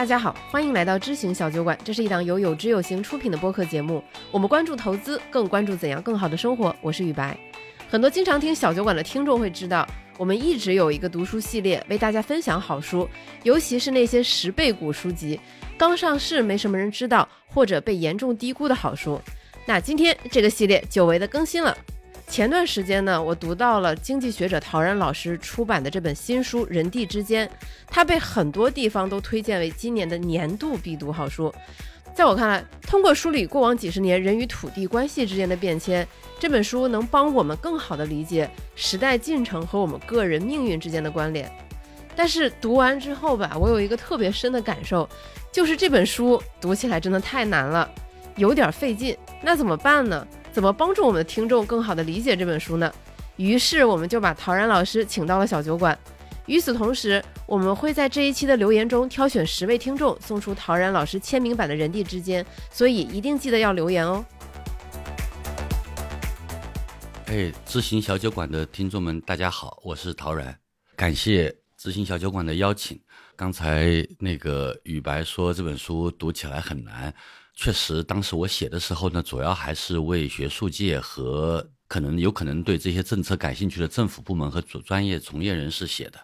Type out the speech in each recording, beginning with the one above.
大家好，欢迎来到知行小酒馆，这是一档由有知有行出品的播客节目。我们关注投资，更关注怎样更好的生活。我是雨白。很多经常听小酒馆的听众会知道，我们一直有一个读书系列，为大家分享好书，尤其是那些十倍股书籍，刚上市没什么人知道，或者被严重低估的好书。那今天这个系列久违的更新了。前段时间呢，我读到了经济学者陶然老师出版的这本新书《人地之间》，它被很多地方都推荐为今年的年度必读好书。在我看来，通过梳理过往几十年人与土地关系之间的变迁，这本书能帮我们更好地理解时代进程和我们个人命运之间的关联。但是读完之后吧，我有一个特别深的感受，就是这本书读起来真的太难了，有点费劲。那怎么办呢？怎么帮助我们的听众更好的理解这本书呢？于是我们就把陶然老师请到了小酒馆。与此同时，我们会在这一期的留言中挑选十位听众，送出陶然老师签名版的《人地之间》，所以一定记得要留言哦。哎，知行小酒馆的听众们，大家好，我是陶然，感谢知行小酒馆的邀请。刚才那个雨白说这本书读起来很难。确实，当时我写的时候呢，主要还是为学术界和可能有可能对这些政策感兴趣的政府部门和专专业从业人士写的。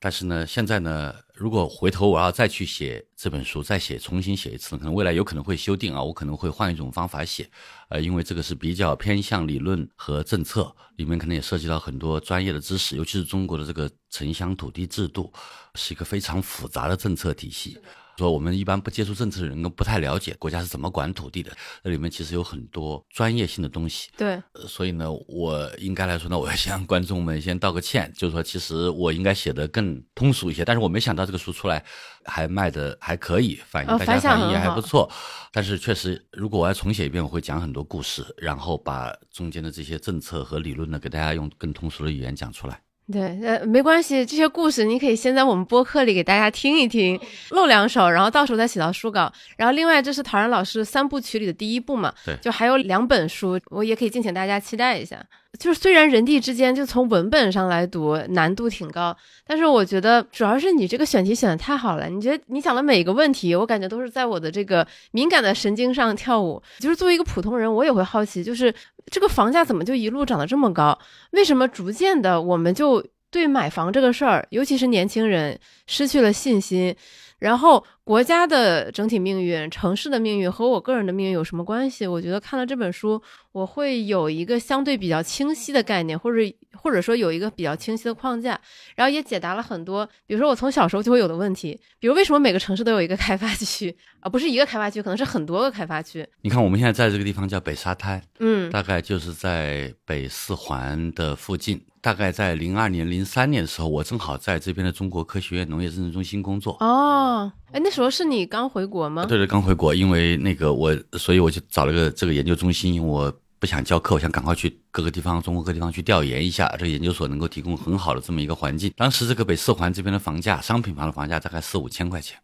但是呢，现在呢，如果回头我要再去写这本书，再写重新写一次，可能未来有可能会修订啊，我可能会换一种方法写。呃，因为这个是比较偏向理论和政策，里面可能也涉及到很多专业的知识，尤其是中国的这个城乡土地制度，是一个非常复杂的政策体系。说我们一般不接触政策的人都不太了解国家是怎么管土地的，那里面其实有很多专业性的东西。对，所以呢，我应该来说呢，我要向观众们先道个歉，就是说，其实我应该写的更通俗一些，但是我没想到这个书出来还卖的还可以，反应大家反应也还不错。但是确实，如果我要重写一遍，我会讲很多故事，然后把中间的这些政策和理论呢，给大家用更通俗的语言讲出来。对，呃，没关系，这些故事你可以先在我们播客里给大家听一听，露两手，然后到时候再写到书稿。然后另外，这是陶然老师三部曲里的第一部嘛，对，就还有两本书，我也可以敬请大家期待一下。就是虽然人地之间就从文本上来读难度挺高，但是我觉得主要是你这个选题选的太好了。你觉得你讲的每一个问题，我感觉都是在我的这个敏感的神经上跳舞。就是作为一个普通人，我也会好奇，就是这个房价怎么就一路涨得这么高？为什么逐渐的我们就对买房这个事儿，尤其是年轻人失去了信心？然后国家的整体命运、城市的命运和我个人的命运有什么关系？我觉得看了这本书，我会有一个相对比较清晰的概念，或者或者说有一个比较清晰的框架，然后也解答了很多，比如说我从小时候就会有的问题，比如为什么每个城市都有一个开发区 啊？不是一个开发区，可能是很多个开发区。你看我们现在在这个地方叫北沙滩，嗯，大概就是在北四环的附近。大概在零二年、零三年的时候，我正好在这边的中国科学院农业认证中心工作。哦，哎，那时候是你刚回国吗？对对，刚回国，因为那个我，所以我就找了个这个研究中心，我不想教课，我想赶快去各个地方，中国各地方去调研一下，这个研究所能够提供很好的这么一个环境。当时这个北四环这边的房价，商品房的房价大概四五千块钱，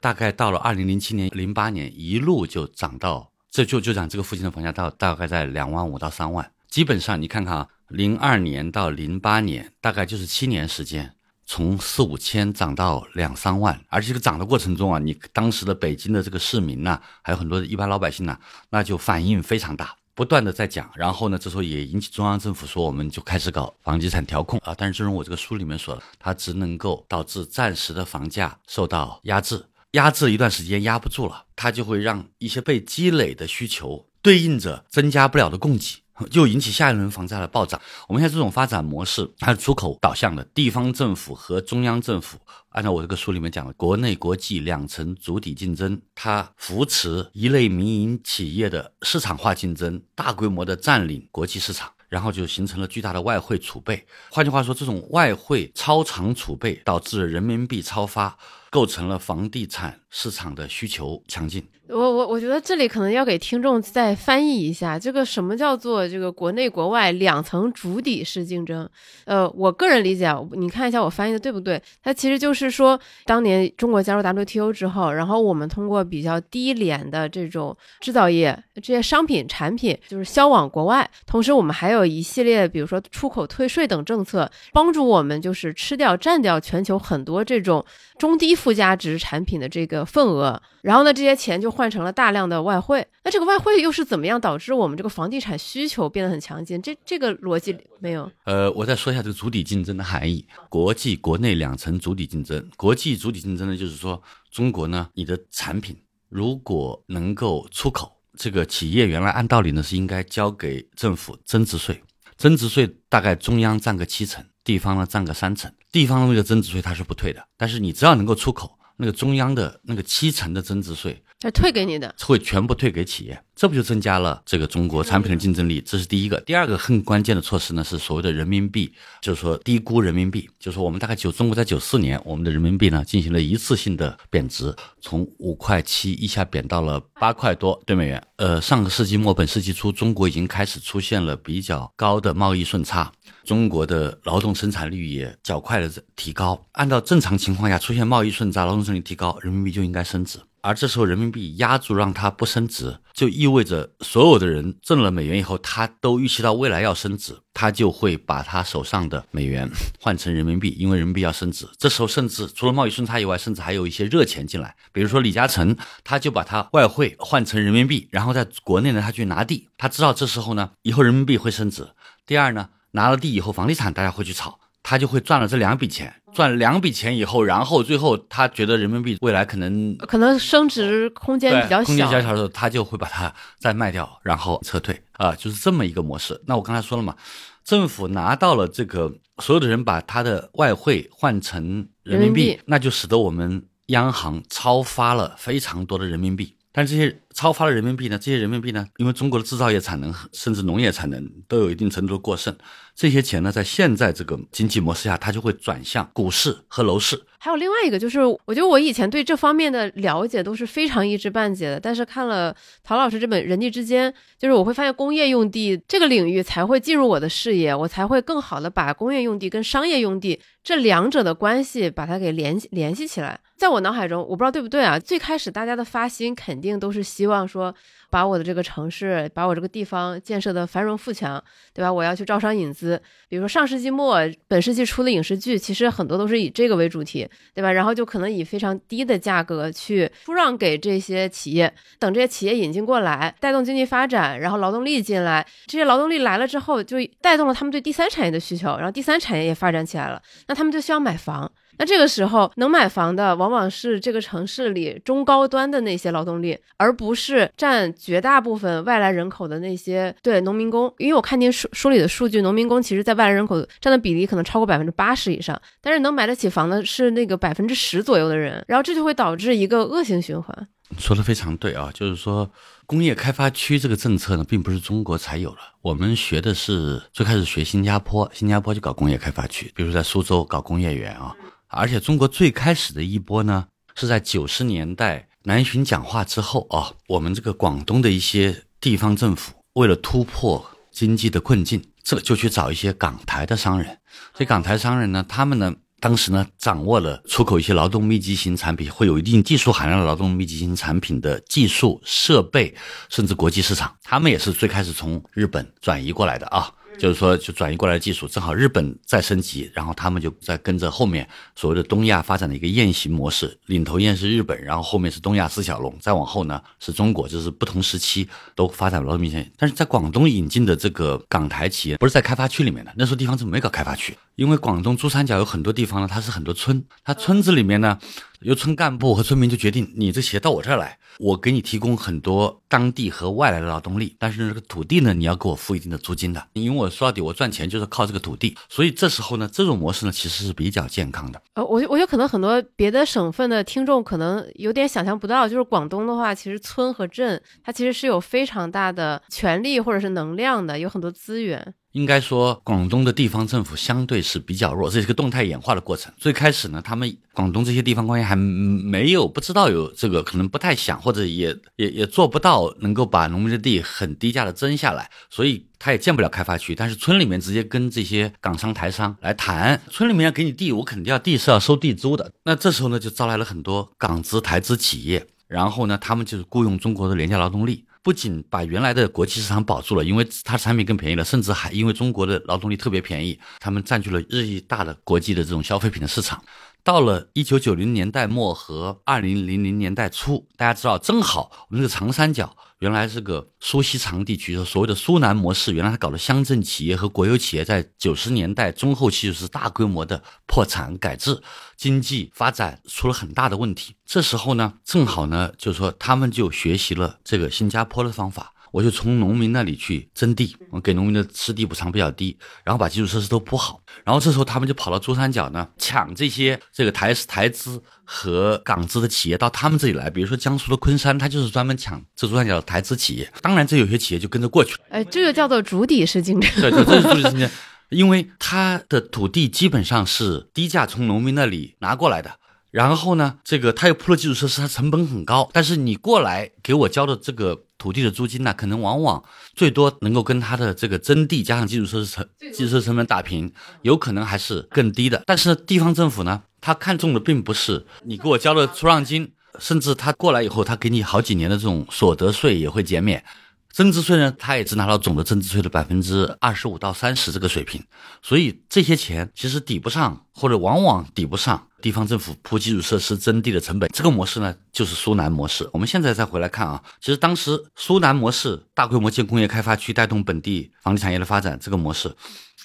大概到了二零零七年、零八年，一路就涨到，这就就涨这个附近的房价到大概在两万五到三万。基本上你看看啊。零二年到零八年，大概就是七年时间，从四五千涨到两三万，而且这个涨的过程中啊，你当时的北京的这个市民呐，还有很多一般老百姓呐，那就反应非常大，不断的在讲，然后呢，这时候也引起中央政府说，我们就开始搞房地产调控啊。但是正如我这个书里面说的，它只能够导致暂时的房价受到压制，压制一段时间压不住了，它就会让一些被积累的需求对应着增加不了的供给。就引起下一轮房价的暴涨。我们现在这种发展模式，它是出口导向的，地方政府和中央政府，按照我这个书里面讲的，国内国际两层主体竞争，它扶持一类民营企业的市场化竞争，大规模的占领国际市场，然后就形成了巨大的外汇储备。换句话说，这种外汇超长储备导致人民币超发，构成了房地产市场的需求强劲。我我我觉得这里可能要给听众再翻译一下，这个什么叫做这个国内国外两层主体式竞争？呃，我个人理解，你看一下我翻译的对不对？它其实就是说，当年中国加入 WTO 之后，然后我们通过比较低廉的这种制造业这些商品产品，就是销往国外，同时我们还有一系列，比如说出口退税等政策，帮助我们就是吃掉占掉全球很多这种中低附加值产品的这个个份额，然后呢，这些钱就换成了大量的外汇。那这个外汇又是怎么样导致我们这个房地产需求变得很强劲？这这个逻辑没有？呃，我再说一下这个主体竞争的含义：国际、国内两层主体竞争。国际主体竞争呢，就是说中国呢，你的产品如果能够出口，这个企业原来按道理呢是应该交给政府增值税，增值税大概中央占个七成。地方呢占个三成，地方的那个增值税它是不退的，但是你只要能够出口，那个中央的那个七成的增值税。是退给你的，会全部退给企业，这不就增加了这个中国产品的竞争力？这是第一个。第二个很关键的措施呢，是所谓的人民币，就是说低估人民币，就是说我们大概九中国在九四年，我们的人民币呢进行了一次性的贬值，从五块七一下贬到了八块多对美元。呃，上个世纪末本世纪初，中国已经开始出现了比较高的贸易顺差，中国的劳动生产率也较快的提高。按照正常情况下，出现贸易顺差，劳动生产率提高，人民币就应该升值。而这时候人民币压住，让它不升值，就意味着所有的人挣了美元以后，他都预期到未来要升值，他就会把他手上的美元 换成人民币，因为人民币要升值。这时候甚至除了贸易顺差以外，甚至还有一些热钱进来，比如说李嘉诚，他就把他外汇换成人民币，然后在国内呢，他去拿地，他知道这时候呢，以后人民币会升值。第二呢，拿了地以后，房地产大家会去炒。他就会赚了这两笔钱，赚两笔钱以后，然后最后他觉得人民币未来可能可能升值空间比较小，空间比较小的时候，他就会把它再卖掉，然后撤退啊，就是这么一个模式。那我刚才说了嘛，政府拿到了这个，所有的人把他的外汇换成人民币，那就使得我们央行超发了非常多的人民币。但这些超发的人民币呢？这些人民币呢？因为中国的制造业产能甚至农业产能都有一定程度的过剩，这些钱呢，在现在这个经济模式下，它就会转向股市和楼市。还有另外一个，就是我觉得我以前对这方面的了解都是非常一知半解的，但是看了陶老师这本《人地之间》，就是我会发现工业用地这个领域才会进入我的视野，我才会更好的把工业用地跟商业用地这两者的关系把它给联联系起来。在我脑海中，我不知道对不对啊？最开始大家的发心肯定都是希望说，把我的这个城市，把我这个地方建设的繁荣富强，对吧？我要去招商引资。比如说上世纪末、本世纪初的影视剧，其实很多都是以这个为主题，对吧？然后就可能以非常低的价格去出让给这些企业，等这些企业引进过来，带动经济发展，然后劳动力进来，这些劳动力来了之后，就带动了他们对第三产业的需求，然后第三产业也发展起来了，那他们就需要买房。那这个时候能买房的往往是这个城市里中高端的那些劳动力，而不是占绝大部分外来人口的那些对农民工。因为我看您书书里的数据，农民工其实在外来人口占的比例可能超过百分之八十以上，但是能买得起房的是那个百分之十左右的人，然后这就会导致一个恶性循环。说的非常对啊，就是说工业开发区这个政策呢，并不是中国才有了，我们学的是最开始学新加坡，新加坡就搞工业开发区，比如在苏州搞工业园啊。而且中国最开始的一波呢，是在九十年代南巡讲话之后啊，我们这个广东的一些地方政府为了突破经济的困境，这就去找一些港台的商人。这港台商人呢，他们呢，当时呢，掌握了出口一些劳动密集型产品，会有一定技术含量的劳动密集型产品的技术设备，甚至国际市场，他们也是最开始从日本转移过来的啊。就是说，就转移过来的技术，正好日本在升级，然后他们就在跟着后面所谓的东亚发展的一个雁行模式，领头雁是日本，然后后面是东亚四小龙，再往后呢是中国，就是不同时期都发展了明显。但是在广东引进的这个港台企业，不是在开发区里面的，那时候地方政府没搞开发区，因为广东珠三角有很多地方呢，它是很多村，它村子里面呢。由村干部和村民就决定，你这鞋到我这儿来，我给你提供很多当地和外来的劳动力，但是这个土地呢，你要给我付一定的租金的，因为我说到底，我赚钱就是靠这个土地，所以这时候呢，这种模式呢，其实是比较健康的。呃，我我觉得可能很多别的省份的听众可能有点想象不到，就是广东的话，其实村和镇它其实是有非常大的权力或者是能量的，有很多资源。应该说，广东的地方政府相对是比较弱，这是一个动态演化的过程。最开始呢，他们广东这些地方官员还没有不知道有这个，可能不太想，或者也也也做不到能够把农民的地很低价的征下来，所以他也建不了开发区。但是村里面直接跟这些港商台商来谈，村里面要给你地，我肯定要地是要收地租的。那这时候呢，就招来了很多港资台资企业，然后呢，他们就是雇佣中国的廉价劳动力。不仅把原来的国际市场保住了，因为它产品更便宜了，甚至还因为中国的劳动力特别便宜，他们占据了日益大的国际的这种消费品的市场。到了一九九零年代末和二零零零年代初，大家知道，正好我们这个长三角原来这个苏锡常地区，所谓的苏南模式，原来它搞的乡镇企业和国有企业，在九十年代中后期就是大规模的破产改制，经济发展出了很大的问题。这时候呢，正好呢，就是说他们就学习了这个新加坡的方法。我就从农民那里去征地，我给农民的吃地补偿比较低，然后把基础设施都铺好，然后这时候他们就跑到珠三角呢，抢这些这个台台资和港资的企业到他们这里来，比如说江苏的昆山，他就是专门抢这珠三角的台资企业，当然这有些企业就跟着过去了。哎，这个叫做主体式竞争。对对，这是主体式竞争，因为他的土地基本上是低价从农民那里拿过来的。然后呢，这个他又铺了基础设施，它成本很高。但是你过来给我交的这个土地的租金呢，可能往往最多能够跟它的这个征地加上基础设施成基础设施成本打平，有可能还是更低的。但是地方政府呢，他看中的并不是你给我交的出让金，甚至他过来以后，他给你好几年的这种所得税也会减免。增值税呢，他也只拿到总的增值税的百分之二十五到三十这个水平，所以这些钱其实抵不上，或者往往抵不上地方政府铺基础设施征地的成本。这个模式呢，就是苏南模式。我们现在再回来看啊，其实当时苏南模式大规模建工业开发区，带动本地房地产业的发展，这个模式，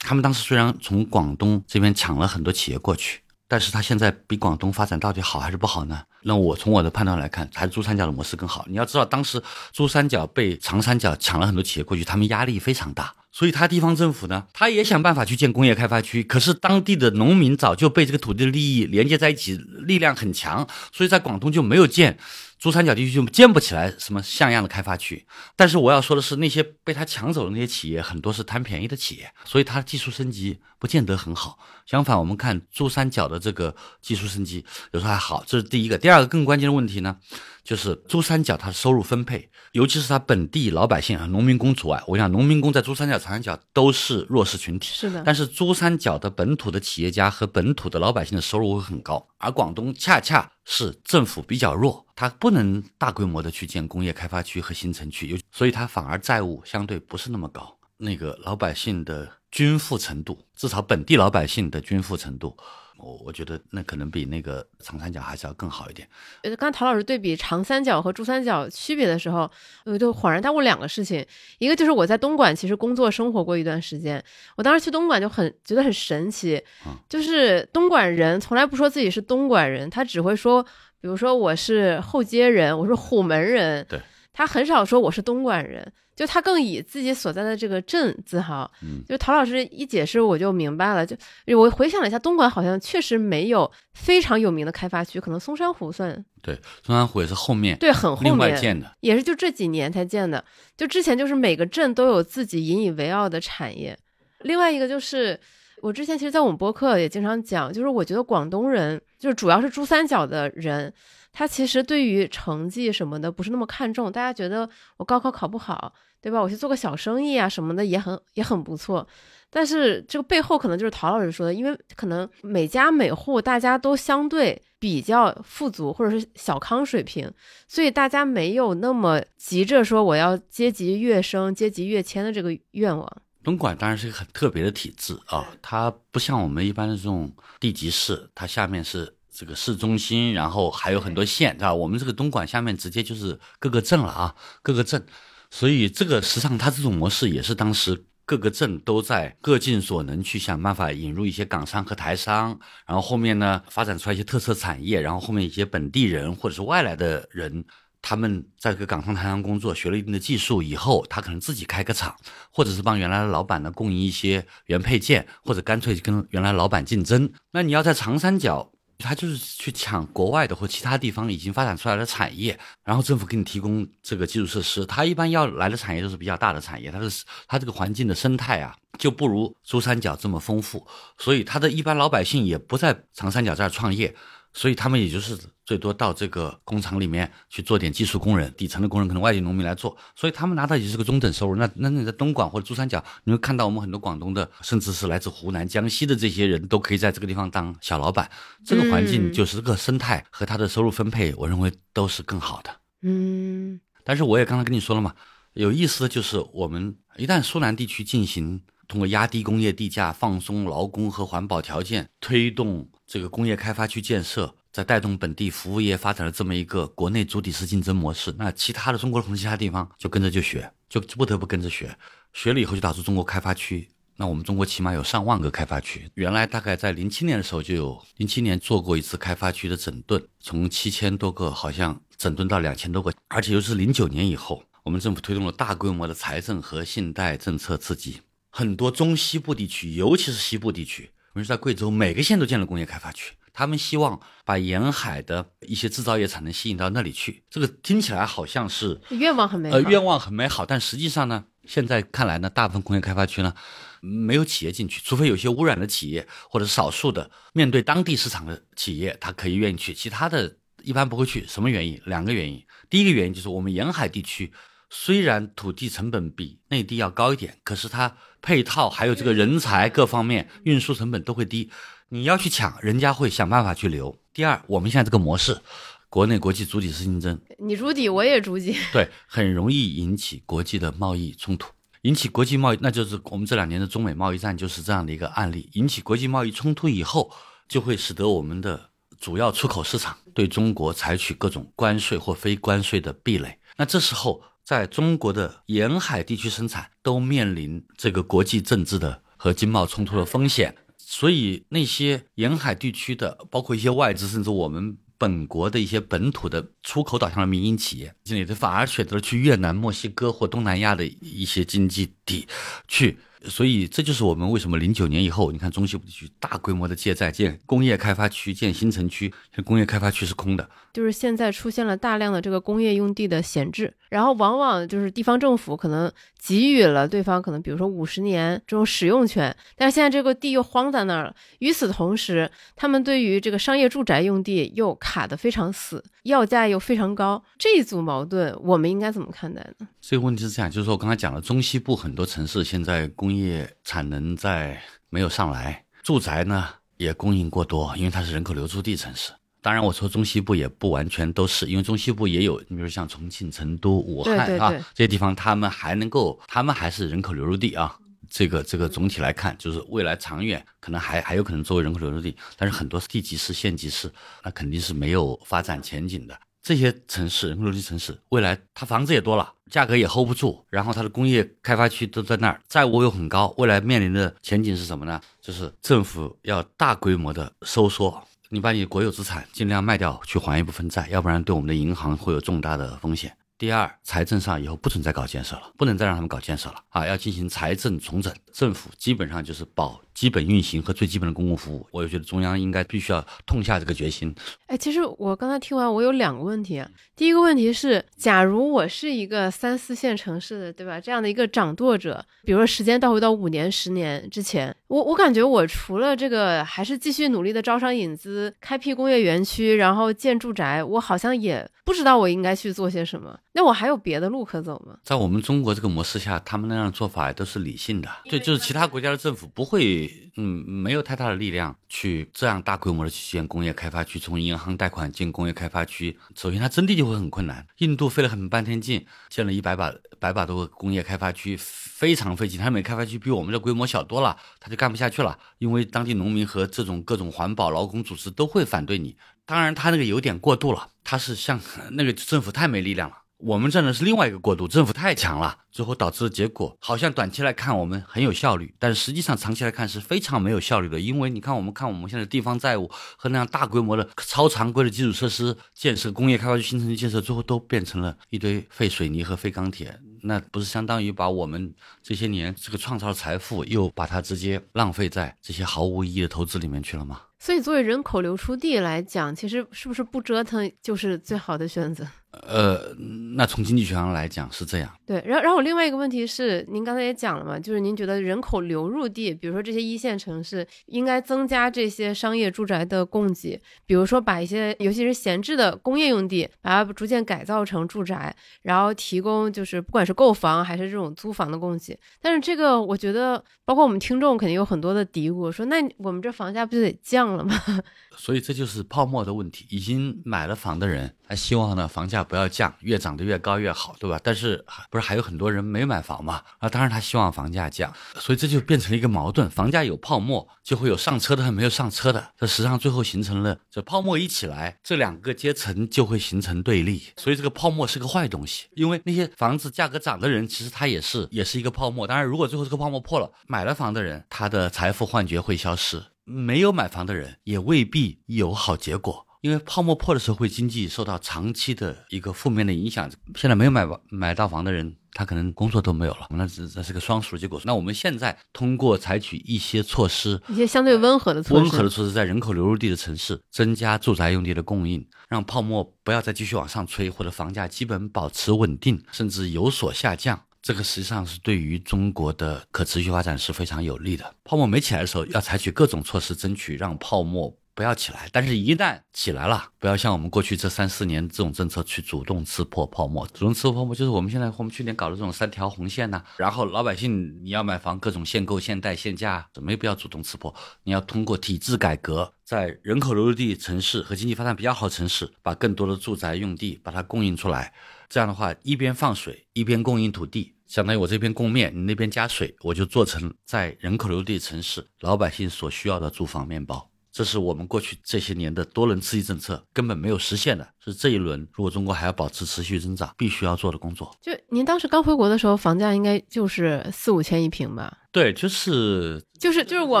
他们当时虽然从广东这边抢了很多企业过去。但是它现在比广东发展到底好还是不好呢？那我从我的判断来看，还是珠三角的模式更好。你要知道，当时珠三角被长三角抢了很多企业过去，他们压力非常大，所以他地方政府呢，他也想办法去建工业开发区。可是当地的农民早就被这个土地利益连接在一起，力量很强，所以在广东就没有建。珠三角地区就建不起来什么像样的开发区，但是我要说的是，那些被他抢走的那些企业，很多是贪便宜的企业，所以他技术升级不见得很好。相反，我们看珠三角的这个技术升级有时候还好，这是第一个。第二个更关键的问题呢，就是珠三角它的收入分配，尤其是它本地老百姓啊，农民工除外。我想，农民工在珠三角、长三角都是弱势群体，是的。但是珠三角的本土的企业家和本土的老百姓的收入会很高，而广东恰恰是政府比较弱。它不能大规模的去建工业开发区和新城区，所以它反而债务相对不是那么高。那个老百姓的均富程度，至少本地老百姓的均富程度，我我觉得那可能比那个长三角还是要更好一点。呃，刚陶老师对比长三角和珠三角区别的时候，我就恍然大悟两个事情，一个就是我在东莞其实工作生活过一段时间，我当时去东莞就很觉得很神奇，就是东莞人从来不说自己是东莞人，他只会说。比如说我是后街人，我是虎门人，对，他很少说我是东莞人，就他更以自己所在的这个镇自豪。嗯，就陶老师一解释，我就明白了。就我回想了一下，东莞好像确实没有非常有名的开发区，可能松山湖算。对，松山湖也是后面对很后面建的，也是就这几年才建的。就之前就是每个镇都有自己引以为傲的产业。另外一个就是。我之前其实，在我们播客也经常讲，就是我觉得广东人，就是主要是珠三角的人，他其实对于成绩什么的不是那么看重。大家觉得我高考考不好，对吧？我去做个小生意啊什么的也很也很不错。但是这个背后可能就是陶老师说的，因为可能每家每户大家都相对比较富足或者是小康水平，所以大家没有那么急着说我要阶级跃升、阶级跃迁的这个愿望。东莞当然是一个很特别的体制啊，它不像我们一般的这种地级市，它下面是这个市中心，然后还有很多县，对吧？我们这个东莞下面直接就是各个镇了啊，各个镇，所以这个实际上它这种模式也是当时各个镇都在各尽所能去想办法引入一些港商和台商，然后后面呢发展出来一些特色产业，然后后面一些本地人或者是外来的人。他们在这个港商台商工作，学了一定的技术以后，他可能自己开个厂，或者是帮原来的老板呢供应一些原配件，或者干脆跟原来老板竞争。那你要在长三角，他就是去抢国外的或其他地方已经发展出来的产业，然后政府给你提供这个基础设施。他一般要来的产业都是比较大的产业，它是它这个环境的生态啊就不如珠三角这么丰富，所以他的一般老百姓也不在长三角这儿创业。所以他们也就是最多到这个工厂里面去做点技术工人，底层的工人可能外地农民来做，所以他们拿到也是个中等收入。那那你在东莞或者珠三角，你会看到我们很多广东的，甚至是来自湖南、江西的这些人都可以在这个地方当小老板。这个环境就是这个生态和他的收入分配，我认为都是更好的。嗯，但是我也刚才跟你说了嘛，有意思的就是我们一旦苏南地区进行通过压低工业地价、放松劳工和环保条件，推动这个工业开发区建设，再带动本地服务业发展的这么一个国内主体式竞争模式，那其他的中国的其他地方就跟着就学，就不得不跟着学，学了以后就打出中国开发区。那我们中国起码有上万个开发区，原来大概在零七年的时候就有，零七年做过一次开发区的整顿，从七千多个好像整顿到两千多个，而且又是零九年以后，我们政府推动了大规模的财政和信贷政策刺激，很多中西部地区，尤其是西部地区，我们在贵州每个县都建了工业开发区，他们希望把沿海的一些制造业产能吸引到那里去，这个听起来好像是愿望很美好，呃，愿望很美好，但实际上呢，现在看来呢，大部分工业开发区呢。没有企业进去，除非有些污染的企业或者少数的面对当地市场的企业，他可以愿意去，其他的一般不会去。什么原因？两个原因。第一个原因就是我们沿海地区虽然土地成本比内地要高一点，可是它配套还有这个人才各方面运输成本都会低，你要去抢，人家会想办法去留。第二，我们现在这个模式，国内国际主体是竞争，你主体我也主体，对，很容易引起国际的贸易冲突。引起国际贸易，那就是我们这两年的中美贸易战就是这样的一个案例。引起国际贸易冲突以后，就会使得我们的主要出口市场对中国采取各种关税或非关税的壁垒。那这时候，在中国的沿海地区生产都面临这个国际政治的和经贸冲突的风险。所以，那些沿海地区的，包括一些外资，甚至我们。本国的一些本土的出口导向的民营企业，这里的反而选择了去越南、墨西哥或东南亚的一些经济体去。所以这就是我们为什么零九年以后，你看中西部地区大规模的借债建工业开发区、建新城区，工业开发区是空的，就是现在出现了大量的这个工业用地的闲置，然后往往就是地方政府可能给予了对方可能比如说五十年这种使用权，但是现在这个地又荒在那儿了。与此同时，他们对于这个商业住宅用地又卡得非常死，要价又非常高，这一组矛盾我们应该怎么看待呢？这个问题是这样，就是说我刚才讲了，中西部很多城市现在工业产能在没有上来，住宅呢也供应过多，因为它是人口流出地城市。当然，我说中西部也不完全都是，因为中西部也有，你比如像重庆、成都、武汉啊这些地方，他们还能够，他们还是人口流入地啊。这个这个总体来看，就是未来长远可能还还有可能作为人口流入地，但是很多地级市、县级市，那肯定是没有发展前景的。这些城市，人口流入城市，未来它房子也多了，价格也 hold 不住，然后它的工业开发区都在那儿，债务又很高，未来面临的前景是什么呢？就是政府要大规模的收缩，你把你国有资产尽量卖掉去还一部分债，要不然对我们的银行会有重大的风险。第二，财政上以后不准再搞建设了，不能再让他们搞建设了啊，要进行财政重整，政府基本上就是保。基本运行和最基本的公共服务，我就觉得中央应该必须要痛下这个决心。哎，其实我刚才听完，我有两个问题。啊第一个问题是，假如我是一个三四线城市的，对吧？这样的一个掌舵者，比如说时间倒回到五年、十年之前，我我感觉我除了这个，还是继续努力的招商引资、开辟工业园区，然后建住宅，我好像也不知道我应该去做些什么。那我还有别的路可走吗？在我们中国这个模式下，他们那样做法都是理性的。对，就是其他国家的政府不会。嗯，没有太大的力量去这样大规模的去建工业开发区，从银行贷款进工业开发区，首先它征地就会很困难。印度费了很半天劲，建了一百把百把多个工业开发区，非常费劲。它每开发区比我们的规模小多了，它就干不下去了，因为当地农民和这种各种环保劳工组织都会反对你。当然，它那个有点过度了，它是像 那个政府太没力量了。我们这呢是另外一个过渡，政府太强了，最后导致的结果好像短期来看我们很有效率，但实际上长期来看是非常没有效率的。因为你看，我们看我们现在地方债务和那样大规模的超常规的基础设施建设、工业开发区新城区建设，最后都变成了一堆废水泥和废钢铁，那不是相当于把我们这些年这个创造的财富又把它直接浪费在这些毫无意义的投资里面去了吗？所以，作为人口流出地来讲，其实是不是不折腾就是最好的选择？呃，那从经济学上来讲是这样。对，然后，然后另外一个问题是，您刚才也讲了嘛，就是您觉得人口流入地，比如说这些一线城市，应该增加这些商业住宅的供给，比如说把一些尤其是闲置的工业用地，把它逐渐改造成住宅，然后提供就是不管是购房还是这种租房的供给。但是这个我觉得，包括我们听众肯定有很多的嘀咕，说那我们这房价不就得降了吗？所以这就是泡沫的问题，已经买了房的人。他希望呢房价不要降，越涨得越高越好，对吧？但是是还有很多人没买房嘛？啊，当然他希望房价降，所以这就变成了一个矛盾：房价有泡沫，就会有上车的和没有上车的。这实际上最后形成了，这泡沫一起来，这两个阶层就会形成对立。所以这个泡沫是个坏东西，因为那些房子价格涨的人，其实他也是也是一个泡沫。当然，如果最后这个泡沫破了，买了房的人，他的财富幻觉会消失；没有买房的人，也未必有好结果。因为泡沫破的时候，会经济受到长期的一个负面的影响。现在没有买房买到房的人，他可能工作都没有了，那这这是个双数结果。那我们现在通过采取一些措施，一些相对温和的措施，温和的措施，在人口流入地的城市增加住宅用地的供应，让泡沫不要再继续往上吹，或者房价基本保持稳定，甚至有所下降。这个实际上是对于中国的可持续发展是非常有利的。泡沫没起来的时候，要采取各种措施，争取让泡沫。不要起来，但是，一旦起来了，不要像我们过去这三四年这种政策去主动刺破泡沫。主动刺破泡沫，就是我们现在我们去年搞的这种三条红线呐。然后老百姓你要买房，各种限购、限贷、限价，没必要主动刺破。你要通过体制改革，在人口流入地城市和经济发展比较好城市，把更多的住宅用地把它供应出来。这样的话，一边放水，一边供应土地，相当于我这边供面，你那边加水，我就做成在人口流入地城市老百姓所需要的住房面包。这是我们过去这些年的多轮刺激政策根本没有实现的，是这一轮如果中国还要保持持续增长，必须要做的工作。就您当时刚回国的时候，房价应该就是四五千一平吧？对，就是就是就是我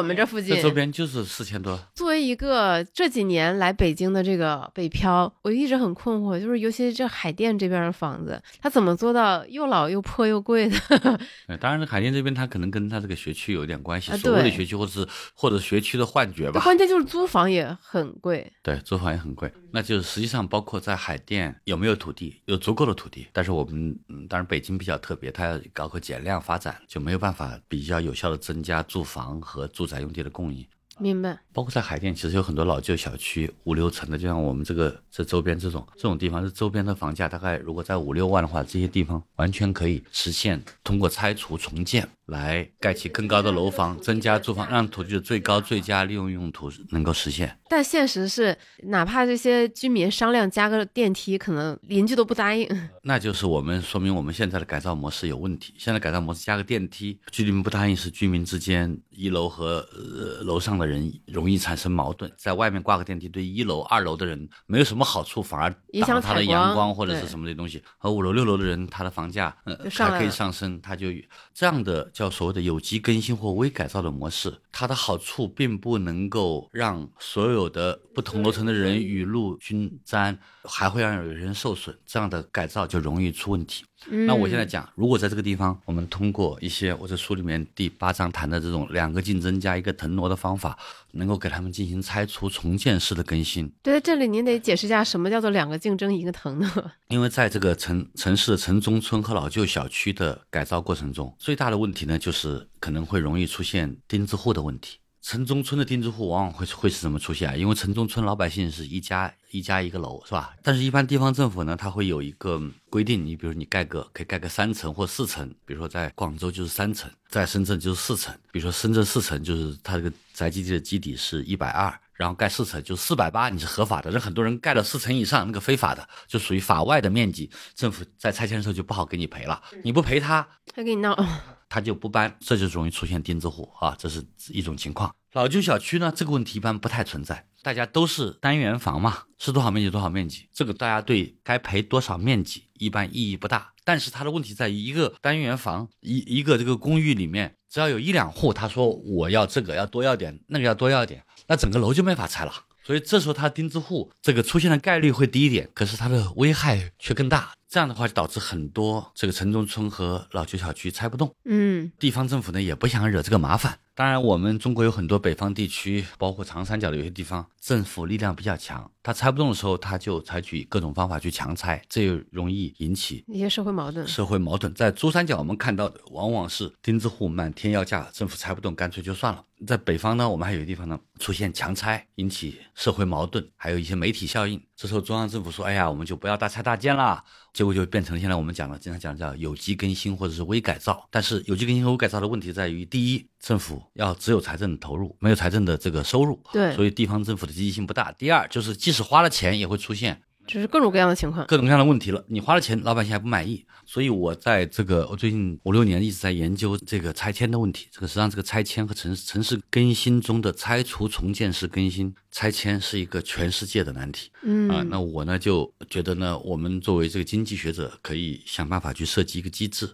们这附近，周边就是四千多。作为一个这几年来北京的这个北漂，我一直很困惑，就是尤其这海淀这边的房子，它怎么做到又老又破又贵的？当然，海淀这边它可能跟它这个学区有点关系，所谓的学区或者是或者学区的幻觉吧。关键就是租房也很贵。对，租房也很贵。那就是实际上包括在海淀有没有土地，有足够的土地，但是我们嗯当然北京比较特别，它要搞个减量发展，就没有办法比较。有效的增加住房和住宅用地的供应，明白。包括在海淀，其实有很多老旧小区，五六层的，就像我们这个这周边这种这种地方，这周边的房价大概如果在五六万的话，这些地方完全可以实现通过拆除重建。来盖起更高的楼房，增加住房，让土地的最高最佳利用用途能够实现。但现实是，哪怕这些居民商量加个电梯，可能邻居都不答应。那就是我们说明我们现在的改造模式有问题。现在改造模式加个电梯，居民不答应是居民之间一楼和呃楼上的人容易产生矛盾。在外面挂个电梯，对一楼、二楼的人没有什么好处，反而挡他的阳光或者是什么的东西。和五楼、六楼的人，他的房价呃还可以上升，他就这样的。叫所谓的有机更新或微改造的模式，它的好处并不能够让所有的不同楼层的人雨露均沾，还会让有人受损。这样的改造就容易出问题。那我现在讲，如果在这个地方，我们通过一些我在书里面第八章谈的这种两个竞争加一个腾挪的方法，能够给他们进行拆除重建式的更新。对，这里您得解释一下什么叫做两个竞争一个腾挪。因为在这个城城市的城中村和老旧小区的改造过程中，最大的问题呢，就是可能会容易出现钉子户的问题。城中村的钉子户往往会会是怎么出现啊？因为城中村老百姓是一家一家一个楼，是吧？但是，一般地方政府呢，它会有一个规定，你比如你盖个可以盖个三层或四层，比如说在广州就是三层，在深圳就是四层。比如说深圳四层就是它这个宅基地的基底是一百二，然后盖四层就四百八，你是合法的。那很多人盖了四层以上，那个非法的就属于法外的面积，政府在拆迁的时候就不好给你赔了。你不赔他，他给你闹。他就不搬，这就容易出现钉子户啊，这是一种情况。老旧小区呢，这个问题一般不太存在，大家都是单元房嘛，是多少面积多少面积，这个大家对该赔多少面积一般意义不大。但是它的问题在于，一个单元房一一个这个公寓里面，只要有一两户他说我要这个要多要点，那个要多要点，那整个楼就没法拆了。所以这时候它钉子户这个出现的概率会低一点，可是它的危害却更大。这样的话就导致很多这个城中村和老旧小区拆不动。嗯，地方政府呢也不想惹这个麻烦。当然，我们中国有很多北方地区，包括长三角的有些地方，政府力量比较强，他拆不动的时候，他就采取各种方法去强拆，这又容易引起一些社会矛盾。社会矛盾在珠三角，我们看到的往往是钉子户满天要价，政府拆不动，干脆就算了。在北方呢，我们还有地方呢出现强拆，引起社会矛盾，还有一些媒体效应。这时候中央政府说：“哎呀，我们就不要大拆大建了。”结果就变成现在我们讲的，经常讲的叫有机更新或者是微改造。但是有机更新和微改造的问题在于，第一，政府要只有财政的投入，没有财政的这个收入，对，所以地方政府的积极性不大。第二，就是即使花了钱，也会出现就是各种各样的情况。各种各样的问题了。你花了钱，老百姓还不满意，所以我在这个我最近五六年一直在研究这个拆迁的问题。这个实际上，这个拆迁和城城市更新中的拆除重建式更新，拆迁是一个全世界的难题。嗯啊，那我呢就觉得呢，我们作为这个经济学者，可以想办法去设计一个机制。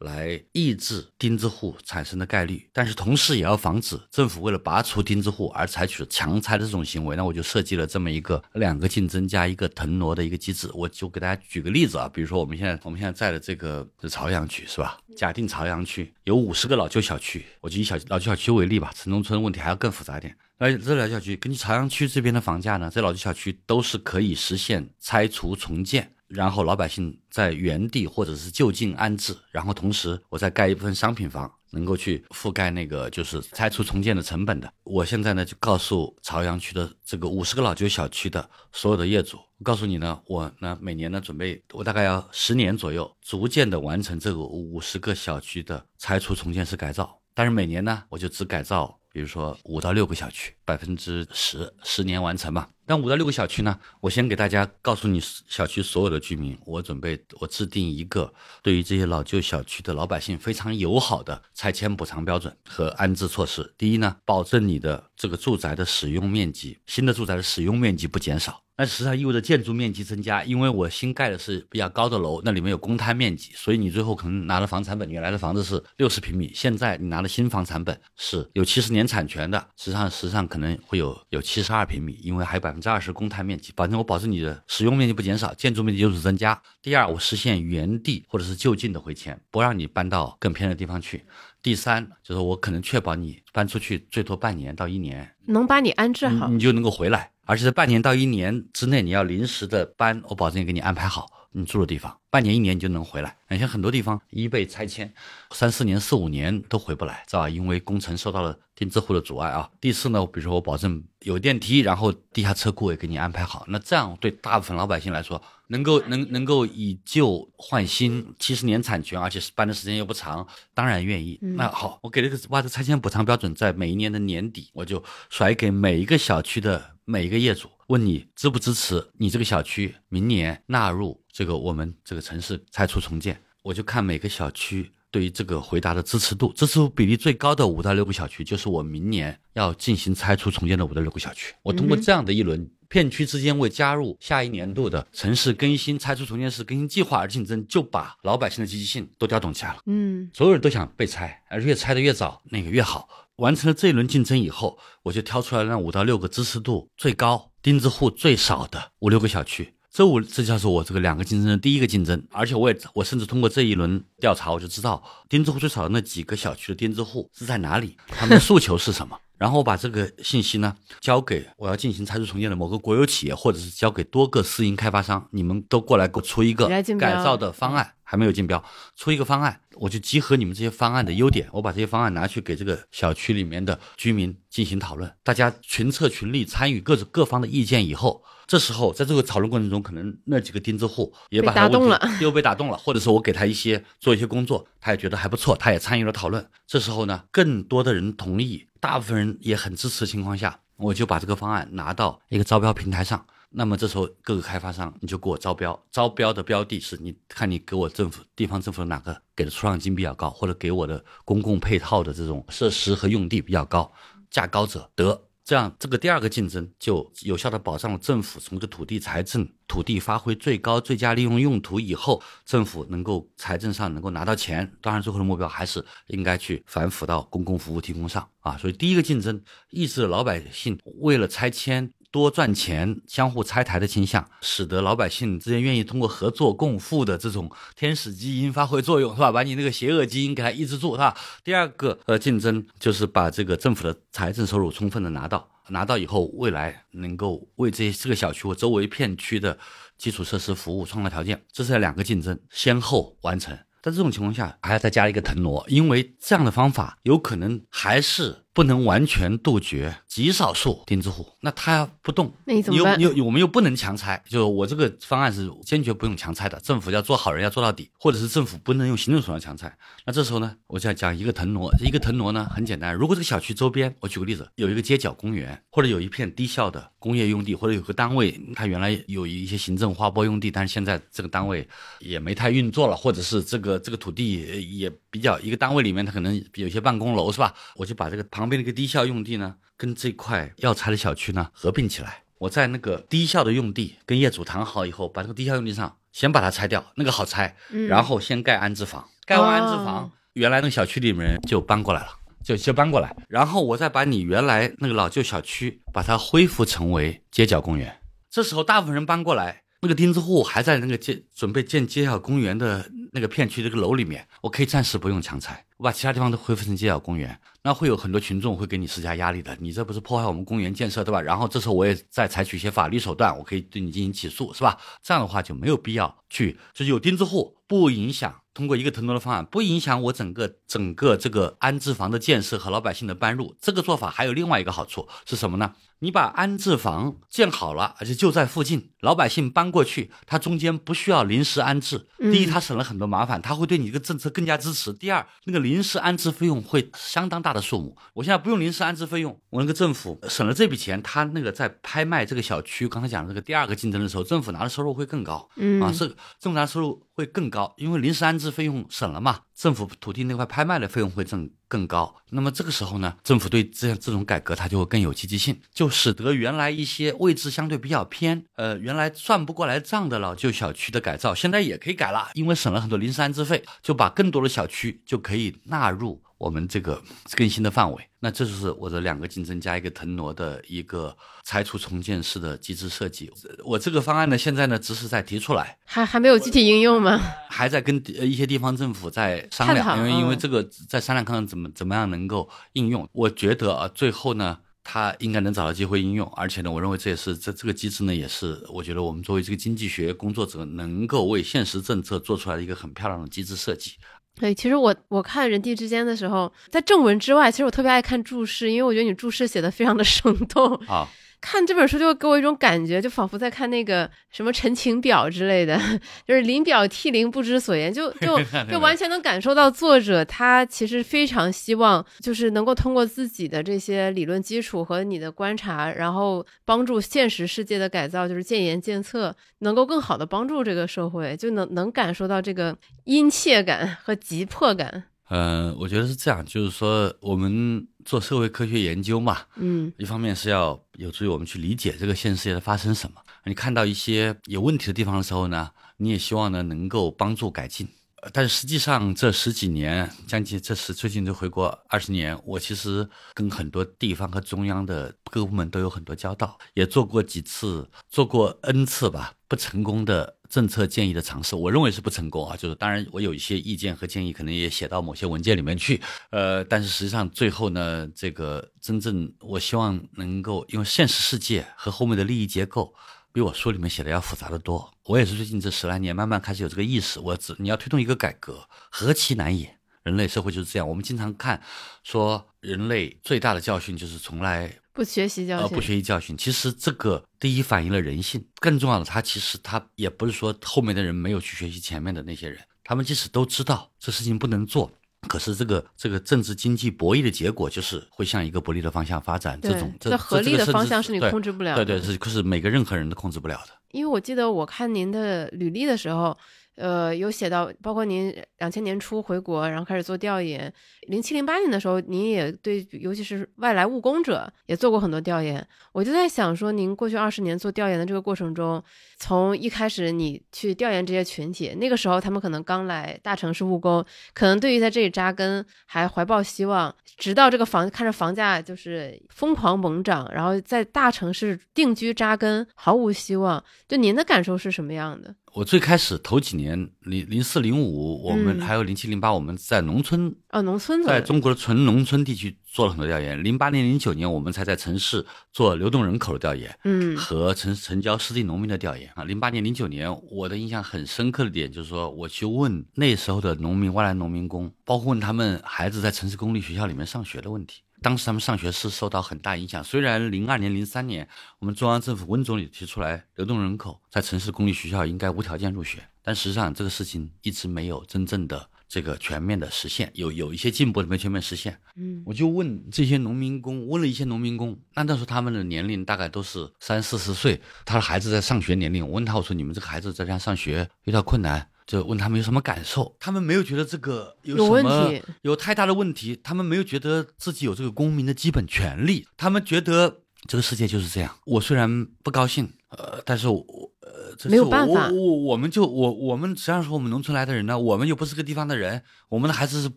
来抑制钉子户产生的概率，但是同时也要防止政府为了拔除钉子户而采取强拆的这种行为。那我就设计了这么一个两个竞争加一个腾挪的一个机制。我就给大家举个例子啊，比如说我们现在我们现在在的这个是朝阳区是吧？假定朝阳区有五十个老旧小区，我就以小老旧小区为例吧。城中村问题还要更复杂一点。而这老旧小区根据朝阳区这边的房价呢，这老旧小区都是可以实现拆除重建。然后老百姓在原地或者是就近安置，然后同时我再盖一部分商品房，能够去覆盖那个就是拆除重建的成本的。我现在呢就告诉朝阳区的这个五十个老旧小区的所有的业主，我告诉你呢，我呢每年呢准备，我大概要十年左右，逐渐的完成这个五十个小区的拆除重建式改造。但是每年呢，我就只改造，比如说五到六个小区，百分之十，十年完成嘛。那五到六个小区呢，我先给大家告诉你，小区所有的居民，我准备我制定一个对于这些老旧小区的老百姓非常友好的拆迁补偿标准和安置措施。第一呢，保证你的这个住宅的使用面积，新的住宅的使用面积不减少。那实际上意味着建筑面积增加，因为我新盖的是比较高的楼，那里面有公摊面积，所以你最后可能拿的房产本，原来的房子是六十平米，现在你拿的新房产本是有七十年产权的，实际上实际上可能会有有七十二平米，因为还有百分之二十公摊面积，保证我保证你的使用面积不减少，建筑面积就是增加。第二，我实现原地或者是就近的回迁，不让你搬到更偏的地方去。第三，就是我可能确保你搬出去最多半年到一年，能把你安置好，你就能够回来。而且在半年到一年之内，你要临时的搬，我保证给你安排好你住的地方。半年一年你就能回来。你像很多地方一被拆迁，三四年、四五年都回不来，知道吧？因为工程受到了钉子户的阻碍啊。第四呢，比如说我保证有电梯，然后地下车库也给你安排好。那这样对大部分老百姓来说，能够能能够以旧换新，七十年产权，而且是搬的时间又不长，当然愿意。那好，我给这个挖这拆迁补偿标准在每一年的年底，我就甩给每一个小区的每一个业主，问你支不支持你这个小区明年纳入这个我们这个城市拆除重建。我就看每个小区对于这个回答的支持度，支持度比例最高的五到六个小区，就是我明年要进行拆除重建的五到六个小区。我通过这样的一轮片区之间为加入下一年度的城市更新拆除重建式更新计划而竞争，就把老百姓的积极性都调动起来了。嗯，所有人都想被拆，而越拆的越早，那个越好。完成了这一轮竞争以后，我就挑出来那五到六个支持度最高、钉子户最少的五六个小区。这五这就是我这个两个竞争的第一个竞争，而且我也我甚至通过这一轮调查，我就知道钉子户最少的那几个小区的钉子户是在哪里，他们的诉求是什么。然后我把这个信息呢交给我要进行拆除重建的某个国有企业，或者是交给多个私营开发商，你们都过来给我出一个改造的方案，还没有竞标，出一个方案，我就集合你们这些方案的优点，我把这些方案拿去给这个小区里面的居民进行讨论，大家群策群力参与各种各方的意见以后，这时候在这个讨论过程中，可能那几个钉子户也把打动了，又被打动了，或者是我给他一些做一些工作，他也觉得还不错，他也参与了讨论。这时候呢，更多的人同意。大部分人也很支持的情况下，我就把这个方案拿到一个招标平台上。那么这时候各个开发商你就给我招标，招标的标的是你看你给我政府地方政府哪个给的出让金比较高，或者给我的公共配套的这种设施和用地比较高，价高者得。这样，这个第二个竞争就有效的保障了政府从这土地财政、土地发挥最高最佳利用用途以后，政府能够财政上能够拿到钱。当然，最后的目标还是应该去反腐到公共服务提供上啊。所以，第一个竞争抑制了老百姓为了拆迁。多赚钱、相互拆台的倾向，使得老百姓之间愿意通过合作共富的这种天使基因发挥作用，是吧？把你那个邪恶基因给它抑制住，是吧？第二个呃竞争就是把这个政府的财政收入充分的拿到，拿到以后，未来能够为这些这个小区或周围片区的基础设施服务创造条件，这是两个竞争先后完成。在这种情况下，还要再加一个腾挪，因为这样的方法有可能还是不能完全杜绝极少数钉子户，那他不动，那你怎么办？又又我们又不能强拆，就我这个方案是坚决不用强拆的。政府要做好人，要做到底，或者是政府不能用行政手段强拆。那这时候呢，我就要讲一个腾挪，一个腾挪呢很简单。如果这个小区周边，我举个例子，有一个街角公园，或者有一片低效的工业用地，或者有个单位，它原来有一些行政划拨用地，但是现在这个单位也没太运作了，或者是这个这个土地也比较一个单位里面它可能有些办公楼是吧？我就把这个旁边那个低效用地呢，跟这块要拆的小区呢合并起来。我在那个低效的用地跟业主谈好以后，把这个低效用地上先把它拆掉，那个好拆，然后先盖安置房，盖完安置房，原来那个小区里面人就搬过来了，就就搬过来，然后我再把你原来那个老旧小区把它恢复成为街角公园。这时候大部分人搬过来，那个钉子户还在那个建准备建街角公园的那个片区这个楼里面，我可以暂时不用强拆。我把其他地方都恢复成街角公园，那会有很多群众会给你施加压力的。你这不是破坏我们公园建设，对吧？然后这时候我也在采取一些法律手段，我可以对你进行起诉，是吧？这样的话就没有必要去，就是有钉子户不影响通过一个腾挪的方案，不影响我整个整个这个安置房的建设和老百姓的搬入。这个做法还有另外一个好处是什么呢？你把安置房建好了，而且就在附近，老百姓搬过去，它中间不需要临时安置。第一，它省了很多麻烦，它会对你这个政策更加支持。第二，那个临时安置费用会相当大的数目。我现在不用临时安置费用，我那个政府省了这笔钱，他那个在拍卖这个小区，刚才讲的这个第二个竞争的时候，政府拿的收入会更高。嗯啊，是政府拿的收入会更高，因为临时安置费用省了嘛，政府土地那块拍卖的费用会挣更高。那么这个时候呢，政府对这样这种改革，它就会更有积极性，就使得原来一些位置相对比较偏，呃，原来算不过来账的老旧小区的改造，现在也可以改了，因为省了很多临时安置费，就把更多的小区就可以纳入我们这个更新的范围。那这就是我的两个竞争加一个腾挪的一个拆除重建式的机制设计。我这个方案呢，现在呢只是在提出来，还还没有具体应用吗？还在跟呃一些地方政府在商量，因为因为嗯这个在商量看看怎么怎么样能够应用。我觉得啊，最后呢。它应该能找到机会应用，而且呢，我认为这也是这这个机制呢，也是我觉得我们作为这个经济学工作者，能够为现实政策做出来的一个很漂亮的机制设计。对，其实我我看《人地之间》的时候，在正文之外，其实我特别爱看注释，因为我觉得你注释写的非常的生动。啊，看这本书就给我一种感觉，就仿佛在看那个什么陈情表之类的，就是临表涕零，不知所言，就 就就完全能感受到作者他其实非常希望，就是能够通过自己的这些理论基础和你的观察，然后帮助现实世界的改造，就是建言建策，能够更好的帮助这个社会，就能能感受到这个殷切感和急迫感。呃，我觉得是这样，就是说我们做社会科学研究嘛，嗯一方面是要有助于我们去理解这个现实世界在发生什么。你看到一些有问题的地方的时候呢，你也希望呢能够帮助改进。但实际上这十几年，将近这十最近就回国二十年，我其实跟很多地方和中央的各部门都有很多交道，也做过几次，做过 N 次吧，不成功的政策建议的尝试，我认为是不成功啊。就是当然我有一些意见和建议，可能也写到某些文件里面去，呃，但是实际上最后呢，这个真正我希望能够，因为现实世界和后面的利益结构。比我书里面写的要复杂的多。我也是最近这十来年慢慢开始有这个意识。我只你要推动一个改革，何其难也！人类社会就是这样。我们经常看说，人类最大的教训就是从来不学习教训，呃不学习教训。其实这个第一反映了人性，更重要的，他其实他也不是说后面的人没有去学习前面的那些人，他们即使都知道这事情不能做。可是这个这个政治经济博弈的结果就是会向一个不利的方向发展，这种这这合力的方向是你控制不了的。对对是，可是每个任何人都控制不了的。因为我记得我看您的履历的时候，呃，有写到，包括您两千年初回国，然后开始做调研，零七零八年的时候，您也对，尤其是外来务工者也做过很多调研。我就在想说，您过去二十年做调研的这个过程中，从一开始你去调研这些群体，那个时候他们可能刚来大城市务工，可能对于在这里扎根还怀抱希望，直到这个房看着房价就是疯狂猛涨，然后在大城市定居扎根毫无希望。就您的感受是什么样的？我最开始头几年，零零四零五，我们嗯还有零七零八，我们在农村，哦，农村，在中国的纯农村地区做了很多调研。零八年、零九年，我们才在城市做流动人口的调研嗯和城城郊湿地农民的调研啊。零八年、零九年，我的印象很深刻的点就是说，我去问那时候的农民、外来农民工，包括问他们孩子在城市公立学校里面上学的问题。当时他们上学是受到很大影响。虽然零二年、零三年我们中央政府温总理提出来，流动人口在城市公立学校应该无条件入学，但实际上这个事情一直没有真正的这个全面的实现，有有一些进步，没全面实现。嗯，我就问这些农民工，问了一些农民工，那那时候他们的年龄大概都是三四十岁，他的孩子在上学年龄。我问他，我说你们这个孩子在家上学遇到困难，就问他们有什么感受，他们没有觉得这个有有问什么题有太大的问题，他们没有觉得自己有这个公民的基本权利，他们觉得这个世界就是这样。我虽然不高兴，呃，但是我呃，这是没有办法我我我们就我我们实际上说我们农村来的人呢，我们又不是这个地方的人，我们的孩子是，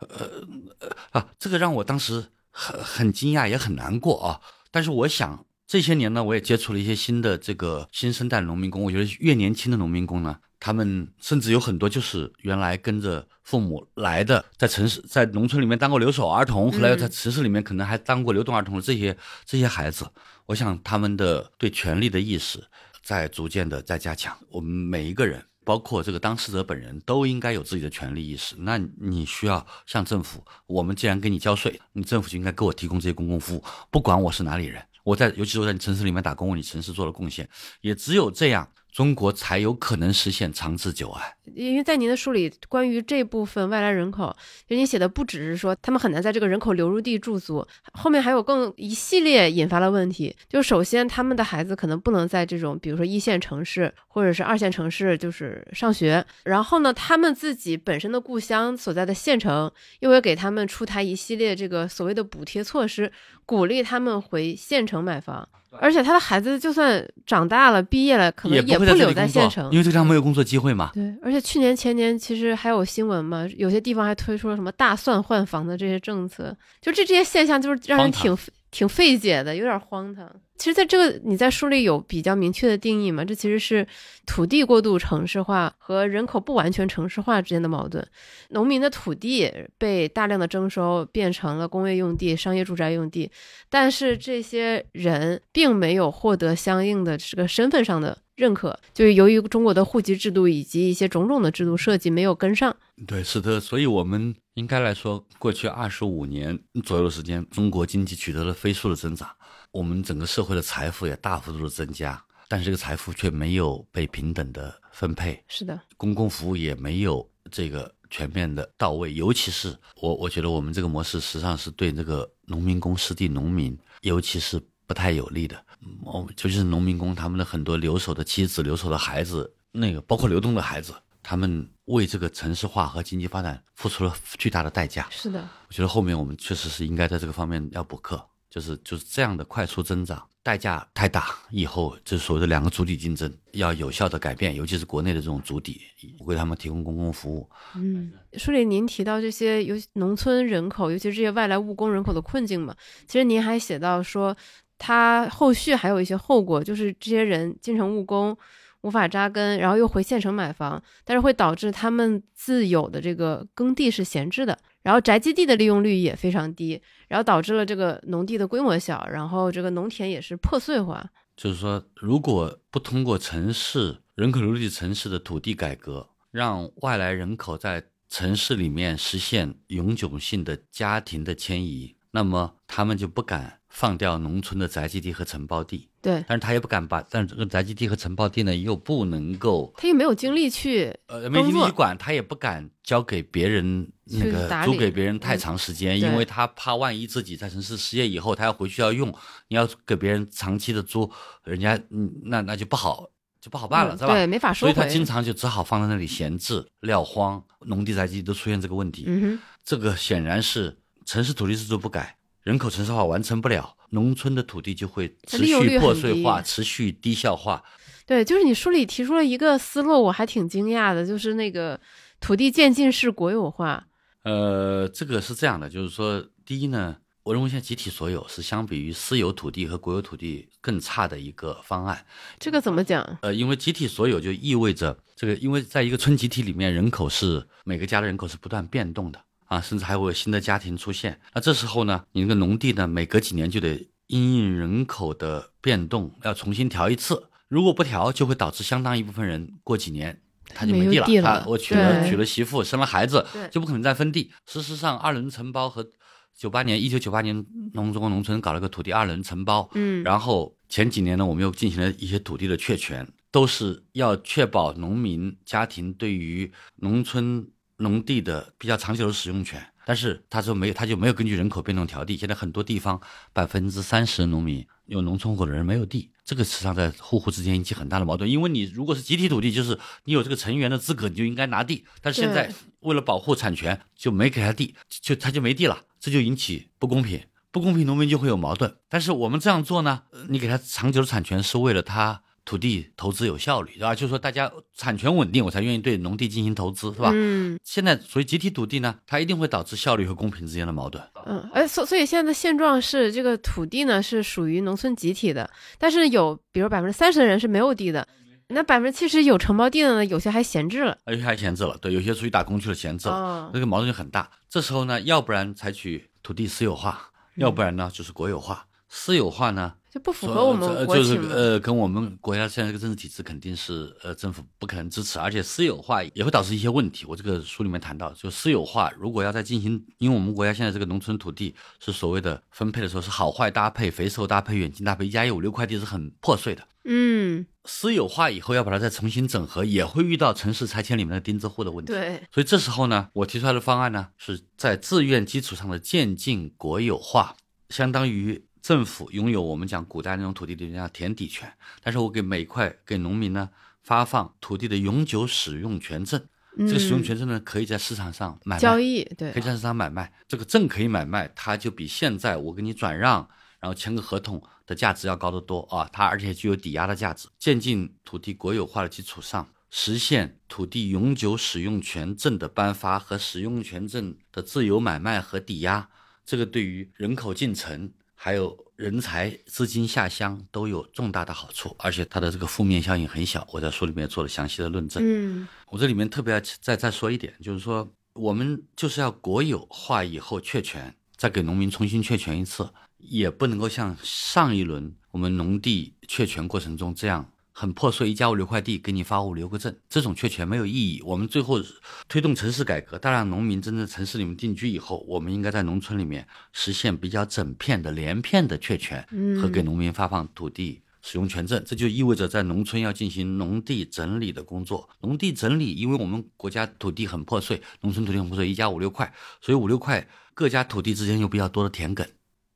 呃呃啊，这个让我当时很很惊讶，也很难过啊。但是我想这些年呢，我也接触了一些新的这个新生代农民工，我觉得越年轻的农民工呢，他们甚至有很多就是原来跟着父母来的，在城市在农村里面当过留守儿童，后来在城市里面可能还当过流动儿童的这些这些孩子，我想他们的对权利的意识在逐渐的在加强。我们每一个人，包括这个当事者本人，都应该有自己的权利意识。那你需要向政府，我们既然给你交税，你政府就应该给我提供这些公共服务，不管我是哪里人。我在，尤其是我在你城市里面打工，为你城市做了贡献，也只有这样，中国才有可能实现长治久安。因为在您的书里，关于这部分外来人口，就您写的不只是说他们很难在这个人口流入地驻足，后面还有更一系列引发的问题。就首先，他们的孩子可能不能在这种，比如说一线城市或者是二线城市，就是上学。然后呢，他们自己本身的故乡所在的县城，又会给他们出台一系列这个所谓的补贴措施，鼓励他们回县城买房。而且他的孩子就算长大了、毕业了，可能也不会留在县城，因为这个地方没有工作机会嘛。对，而且去年前年其实还有新闻嘛，有些地方还推出了什么大蒜换房的这些政策，就这这些现象就是让人挺挺费解的，有点荒唐。其实，在这个你在书里有比较明确的定义嘛？这其实是土地过度城市化和人口不完全城市化之间的矛盾。农民的土地被大量的征收，变成了工业用地、商业住宅用地，但是这些人并没有获得相应的这个身份上的认可，就是由于中国的户籍制度以及一些种种的制度设计没有跟上。对，是的，所以我们应该来说，过去二十五年左右的时间，中国经济取得了飞速的增长，我们整个社会的财富也大幅度的增加，但是这个财富却没有被平等的分配，是的，公共服务也没有这个全面的到位，尤其是我，我觉得我们这个模式实际上是对这个农民工、失地农民，尤其是不太有利的。嗯哦，尤其是农民工，他们的很多留守的妻子、留守的孩子，那个包括流动的孩子，他们为这个城市化和经济发展付出了巨大的代价。是的，我觉得后面我们确实是应该在这个方面要补课，就是就是这样的快速增长，代价太大，以后就是所谓的两个主体竞争要有效的改变，尤其是国内的这种主体，为他们提供公共服务。嗯，书里您提到这些尤其农村人口，尤其是这些外来务工人口的困境嘛，其实您还写到说，他后续还有一些后果，就是这些人进城务工。无法扎根，然后又回县城买房，但是会导致他们自有的这个耕地是闲置的，然后宅基地的利用率也非常低，然后导致了这个农地的规模小，然后这个农田也是破碎化。就是说，如果不通过城市人口流入城市的土地改革，让外来人口在城市里面实现永久性的家庭的迁移，那么他们就不敢放掉农村的宅基地和承包地。对，但是他也不敢把，但是这个宅基地和承包地呢，又不能够，他又没有精力去呃，没精管，他也不敢交给别人那个租给别人太长时间，嗯因为他怕万一自己在城市失业以后，他要回去要用，你要给别人长期的租，人家嗯，那那就不好就不好办了，是吧？嗯对，没法收回。所以他经常就只好放在那里闲置、撂荒，农地宅基地都出现这个问题。嗯哼，这个显然是城市土地制度不改，人口城市化完成不了，农村的土地就会持续破碎化、持续低效化。对，就是你书里提出了一个思路，我还挺惊讶的，就是那个土地渐进式国有化。呃，这个是这样的，就是说，第一呢，我认为现在集体所有是相比于私有土地和国有土地更差的一个方案。这个怎么讲？呃，因为集体所有就意味着这个，因为在一个村集体里面，人口是每个家的人口是不断变动的啊，甚至还会有新的家庭出现。那这时候呢，你那个农地呢，每隔几年就得因应人口的变动要重新调一次，如果不调，就会导致相当一部分人过几年。他就没没地了，有地了他我娶了娶了媳妇，生了孩子，就不可能再分地。事实上，二轮承包和九八年，一九九八年，农中国农村搞了个土地二轮承包，嗯，然后前几年呢，我们又进行了一些土地的确权，都是要确保农民家庭对于农村农地的比较长久的使用权。但是他说没有，他就没有根据人口变动调地。现在很多地方百分之三十农民有农村户口的人没有地，这个实际上在户户之间引起很大的矛盾。因为你如果是集体土地，就是你有这个成员的资格，你就应该拿地。但是现在为了保护产权，就没给他地，就他就没地了，这就引起不公平。不公平，农民就会有矛盾。但是我们这样做呢，你给他长久的产权，是为了他土地投资有效率，对吧？就是说大家产权稳定，我才愿意对农地进行投资，是吧？嗯现在所以集体土地呢，它一定会导致效率和公平之间的矛盾。嗯，哎，所所以现在的现状是，这个土地呢是属于农村集体的，但是有比如百分之三十的人是没有地的，那百分之七十有承包地的呢，有些还闲置了。有些还闲置了，对，有些出去打工去了，闲置了，哦这个矛盾就很大。这时候呢，要不然采取土地私有化，要不然呢就是国有化。私有化呢，就不符合我们呃就是国情。呃，跟我们国家现在这个政治体制肯定是呃政府不可能支持，而且私有化也会导致一些问题。我这个书里面谈到，就私有化如果要再进行，因为我们国家现在这个农村土地是所谓的分配的时候是好坏搭配、肥瘦搭配、远近搭配，一家有五六块地是很破碎的。嗯，私有化以后要把它再重新整合，也会遇到城市拆迁里面的钉子户的问题。对，所以这时候呢，我提出来的方案呢，是在自愿基础上的渐进国有化，相当于政府拥有我们讲古代那种土地里面叫田底权，但是我给每块给农民呢发放土地的永久使用权证，这个使用嗯权证呢可以在市场上买卖，交易，对可以，在市场买卖，这个证可以买卖，它就比现在我给你转让，然后签个合同的价值要高得多啊！它而且具有抵押的价值。渐进土地国有化的基础上，实现土地永久使用权证的颁发和使用权证的自由买卖和抵押，这个对于人口进城还有人才资金下乡都有重大的好处，而且它的这个负面效应很小。我在书里面做了详细的论证。嗯我这里面特别要再再说一点，就是说我们就是要国有化以后确权，再给农民重新确权一次，也不能够像上一轮我们农地确权过程中这样很破碎，一家五六块地给你发五留个证，这种确权没有意义。我们最后推动城市改革，大量农民真正城市里面定居以后，我们应该在农村里面实现比较整片的连片的确权，和给农民发放土地使用权证，这就意味着在农村要进行农地整理的工作。农地整理，因为我们国家土地很破碎，农村土地很破碎，一家五六块，所以五六块各家土地之间有比较多的田埂，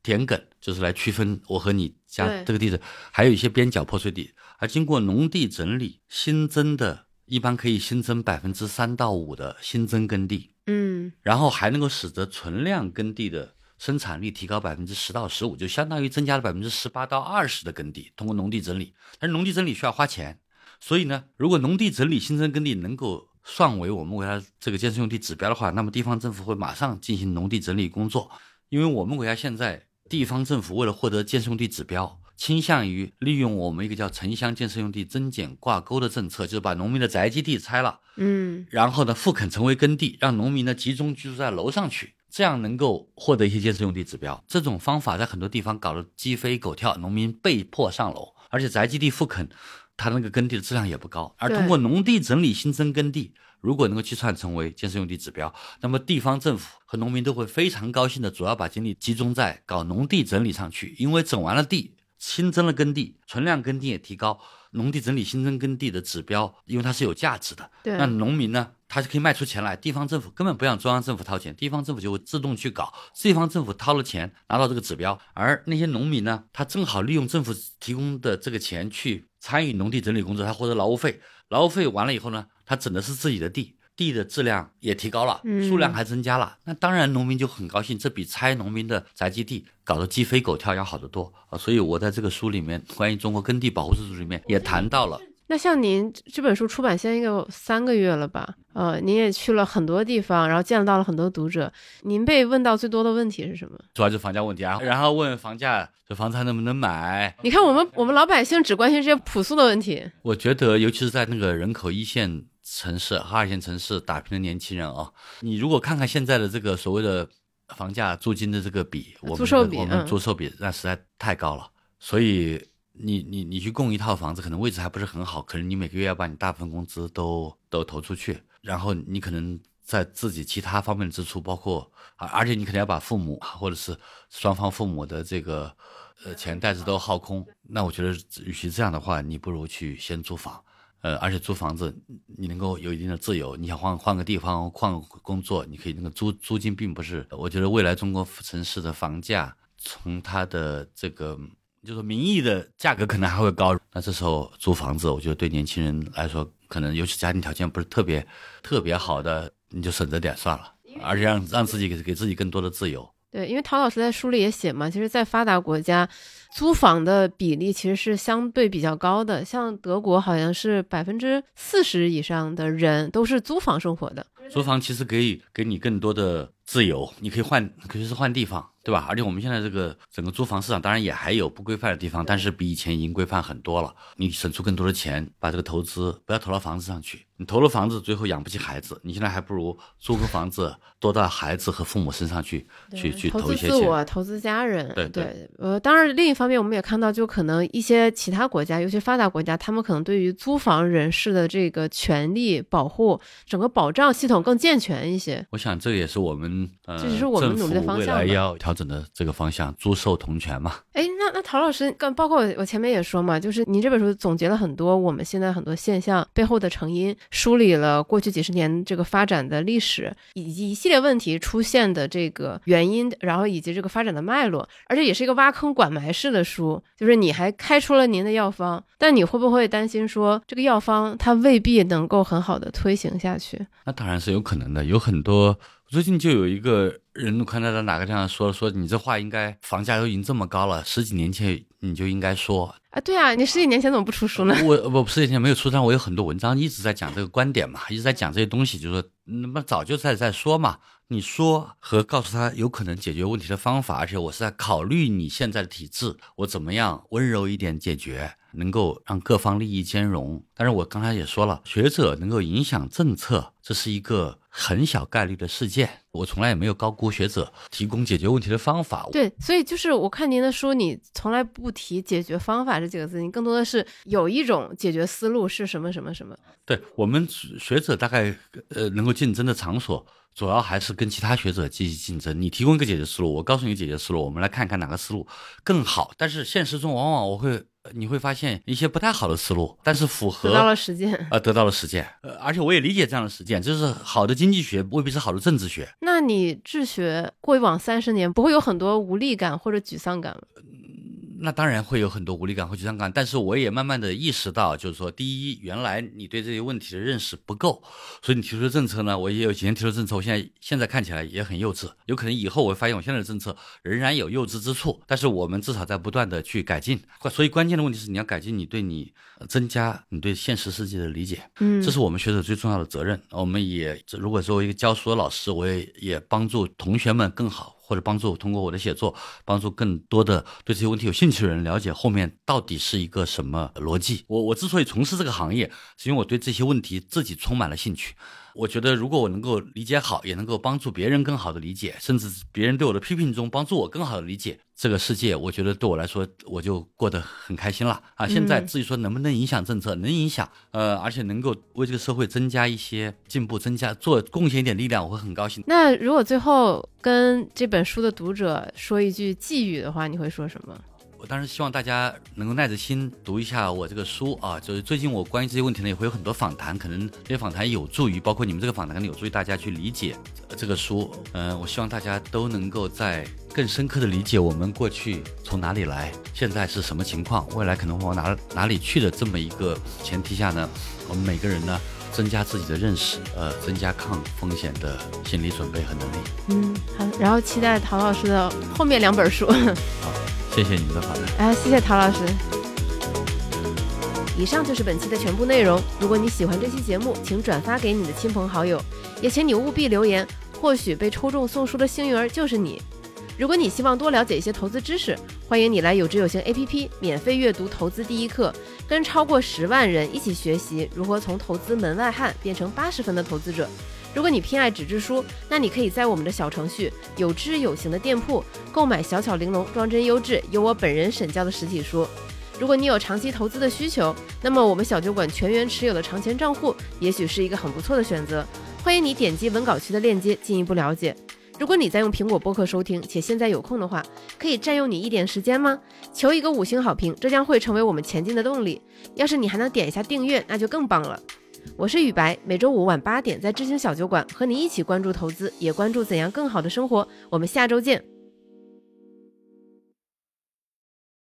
田埂就是来区分我和你家这个地址，还有一些边角破碎地，而经过农地整理新增的，一般可以新增百分之三到五的新增耕地，嗯然后还能够使得存量耕地的生产力提高百分之十到十五，就相当于增加了百分之十八到二十的耕地。通过农地整理，但是农地整理需要花钱，所以呢，如果农地整理新增耕地能够算为我们国家这个建设用地指标的话，那么地方政府会马上进行农地整理工作，因为我们国家现在地方政府为了获得建设用地指标。倾向于利用我们一个叫城乡建设用地增减挂钩的政策，就是把农民的宅基地拆了，嗯然后呢，复垦成为耕地，让农民呢集中居住在楼上去，这样能够获得一些建设用地指标。这种方法在很多地方搞得鸡飞狗跳，农民被迫上楼，而且宅基地复垦，它那个耕地的质量也不高。而通过农地整理新增耕地，如果能够计算成为建设用地指标，那么地方政府和农民都会非常高兴的，主要把精力集中在搞农地整理上去，因为整完了地。新增了耕地，存量耕地也提高，农地整理新增耕地的指标，因为它是有价值的，对那农民呢，他是可以卖出钱来，地方政府根本不让中央政府掏钱，地方政府就会自动去搞，地方政府掏了钱拿到这个指标，而那些农民呢，他正好利用政府提供的这个钱去参与农地整理工作，他获得劳务费，劳务费完了以后呢，他整的是自己的地。地的质量也提高了，嗯数量还增加了，那当然农民就很高兴，这比拆农民的宅基地搞得鸡飞狗跳要好得多啊！所以我在这个书里面关于中国耕地保护制度里面也谈到了，那像您这本书出版现在应该有三个月了吧？呃，您也去了很多地方，然后见到了很多读者。您被问到最多的问题是什么？主要就是房价问题啊，然后问房价，这房子还能不能买？你看我们我们老百姓只关心这些朴素的问题。我觉得，尤其是在那个人口一线城市和二线城市打拼的年轻人啊，你如果看看现在的这个所谓的房价租金的这个比，我们比我们嗯租售比那实在太高了，所以你你你去供一套房子，可能位置还不是很好，可能你每个月要把你大部分工资都都投出去，然后你可能在自己其他方面的支出，包括而而且你可能要把父母或者是双方父母的这个呃钱袋子都耗空。那我觉得，与其这样的话，你不如去先租房。呃，而且租房子你能够有一定的自由，你想换换个地方换个工作，你可以那个租租金并不是。我觉得未来中国城市的房价，从它的这个就是名义的价格可能还会高。那这时候租房子，我觉得对年轻人来说，可能尤其家庭条件不是特别特别好的，你就省着点算了，而且让让自己给给自己更多的自由。对，因为陶老师在书里也写嘛，其实，在发达国家，租房的比例其实是相对比较高的。像德国，好像是百分之四十以上的人都是租房生活的。租房其实可以给你更多的自由，你可以换，可以是换地方。对吧？而且我们现在这个整个租房市场，当然也还有不规范的地方，但是比以前已经规范很多了。你省出更多的钱，把这个投资不要投到房子上去。你投了房子，最后养不起孩子，你现在还不如租个房子，多到孩子和父母身上去，去去投一些钱。投资自我，投资家人。对对。呃，当然，另一方面，我们也看到，就可能一些其他国家，尤其发达国家，他们可能对于租房人士的这个权利保护，整个保障系统更健全一些。我想，这也是我们呃，这是我们努力的方向。未来要调整的这个方向。想租售同权嘛？哎，那那陶老师，刚包括我我前面也说嘛，就是您这本书总结了很多我们现在很多现象背后的成因，梳理了过去几十年这个发展的历史，以及一系列问题出现的这个原因，然后以及这个发展的脉络，而且也是一个挖坑管埋式的书。就是你还开出了您的药方，但你会不会担心说这个药方它未必能够很好的推行下去？那当然是有可能的，有很多。最近就有一个人，我看到在哪个地方说说你这话应该，房价都已经这么高了，十几年前你就应该说啊，对啊，你十几年前怎么不出书呢？我我十几年前没有出但我有很多文章一直在讲这个观点嘛，一直在讲这些东西，就是说那么早就在在说嘛，你说和告诉他有可能解决问题的方法，而且我是在考虑你现在的体制，我怎么样温柔一点解决。能够让各方利益兼容，但是我刚才也说了，学者能够影响政策，这是一个很小概率的事件。我从来也没有高估学者提供解决问题的方法。对，所以就是我看您的书，你从来不提解决方法这几个字，你更多的是有一种解决思路是什么什么什么。对我们学者大概呃能够竞争的场所。主要还是跟其他学者积极竞争。你提供一个解决思路，我告诉你解决思路，我们来看看哪个思路更好。但是现实中往往我会，你会发现一些不太好的思路，但是符合得到了实践，呃，得到了实践。呃，而且我也理解这样的实践，就是好的经济学未必是好的政治学。那你治学过往三十年，不会有很多无力感或者沮丧感吗？那当然会有很多无力感和沮丧感，但是我也慢慢的意识到，就是说，第一，原来你对这些问题的认识不够，所以你提出的政策呢，我也有几年提出政策，我现在现在看起来也很幼稚，有可能以后我会发现我现在的政策仍然有幼稚之处，但是我们至少在不断的去改进，所以关键的问题是你要改进你对你增加你对现实世界的理解，嗯，这是我们学者最重要的责任，我们也如果作为一个教书的老师，我也也帮助同学们更好。或者帮助通过我的写作，帮助更多的对这些问题有兴趣的人了解后面到底是一个什么逻辑。我我之所以从事这个行业，是因为我对这些问题自己充满了兴趣。我觉得，如果我能够理解好，也能够帮助别人更好的理解，甚至别人对我的批评中帮助我更好的理解这个世界，我觉得对我来说，我就过得很开心了啊！现在至于说能不能影响政策，能影响，呃，而且能够为这个社会增加一些进步，增加做贡献一点力量，我会很高兴。那如果最后跟这本书的读者说一句寄语的话，你会说什么？我当然希望大家能够耐着心读一下我这个书啊，就是最近我关于这些问题呢也会有很多访谈，可能这些访谈有助于，包括你们这个访谈可能有助于大家去理解这个书。嗯，我希望大家都能够在更深刻的理解我们过去从哪里来，现在是什么情况，未来可能会往哪哪里去的这么一个前提下呢，我们每个人呢增加自己的认识，呃，增加抗风险的心理准备和能力。嗯，好，然后期待陶老师的后面两本书。好。谢谢你们的访谈。哎，谢谢陶老师。以上就是本期的全部内容。如果你喜欢这期节目，请转发给你的亲朋好友，也请你务必留言，或许被抽中送书的幸运儿就是你。如果你希望多了解一些投资知识，欢迎你来有知有行 APP 免费阅读投资第一课，跟超过十万人一起学习如何从投资门外汉变成八十分的投资者。如果你偏爱纸质书，那你可以在我们的小程序“有知有行”的店铺购买小巧玲珑、装帧优质、由我本人审教的实体书。如果你有长期投资的需求，那么我们小酒馆全员持有的长钱账户也许是一个很不错的选择。欢迎你点击文稿区的链接进一步了解。如果你在用苹果播客收听，且现在有空的话，可以占用你一点时间吗？求一个五星好评，这将会成为我们前进的动力。要是你还能点一下订阅，那就更棒了。我是雨白，每周五晚八点在知行小酒馆和你一起关注投资，也关注怎样更好的生活。我们下周见。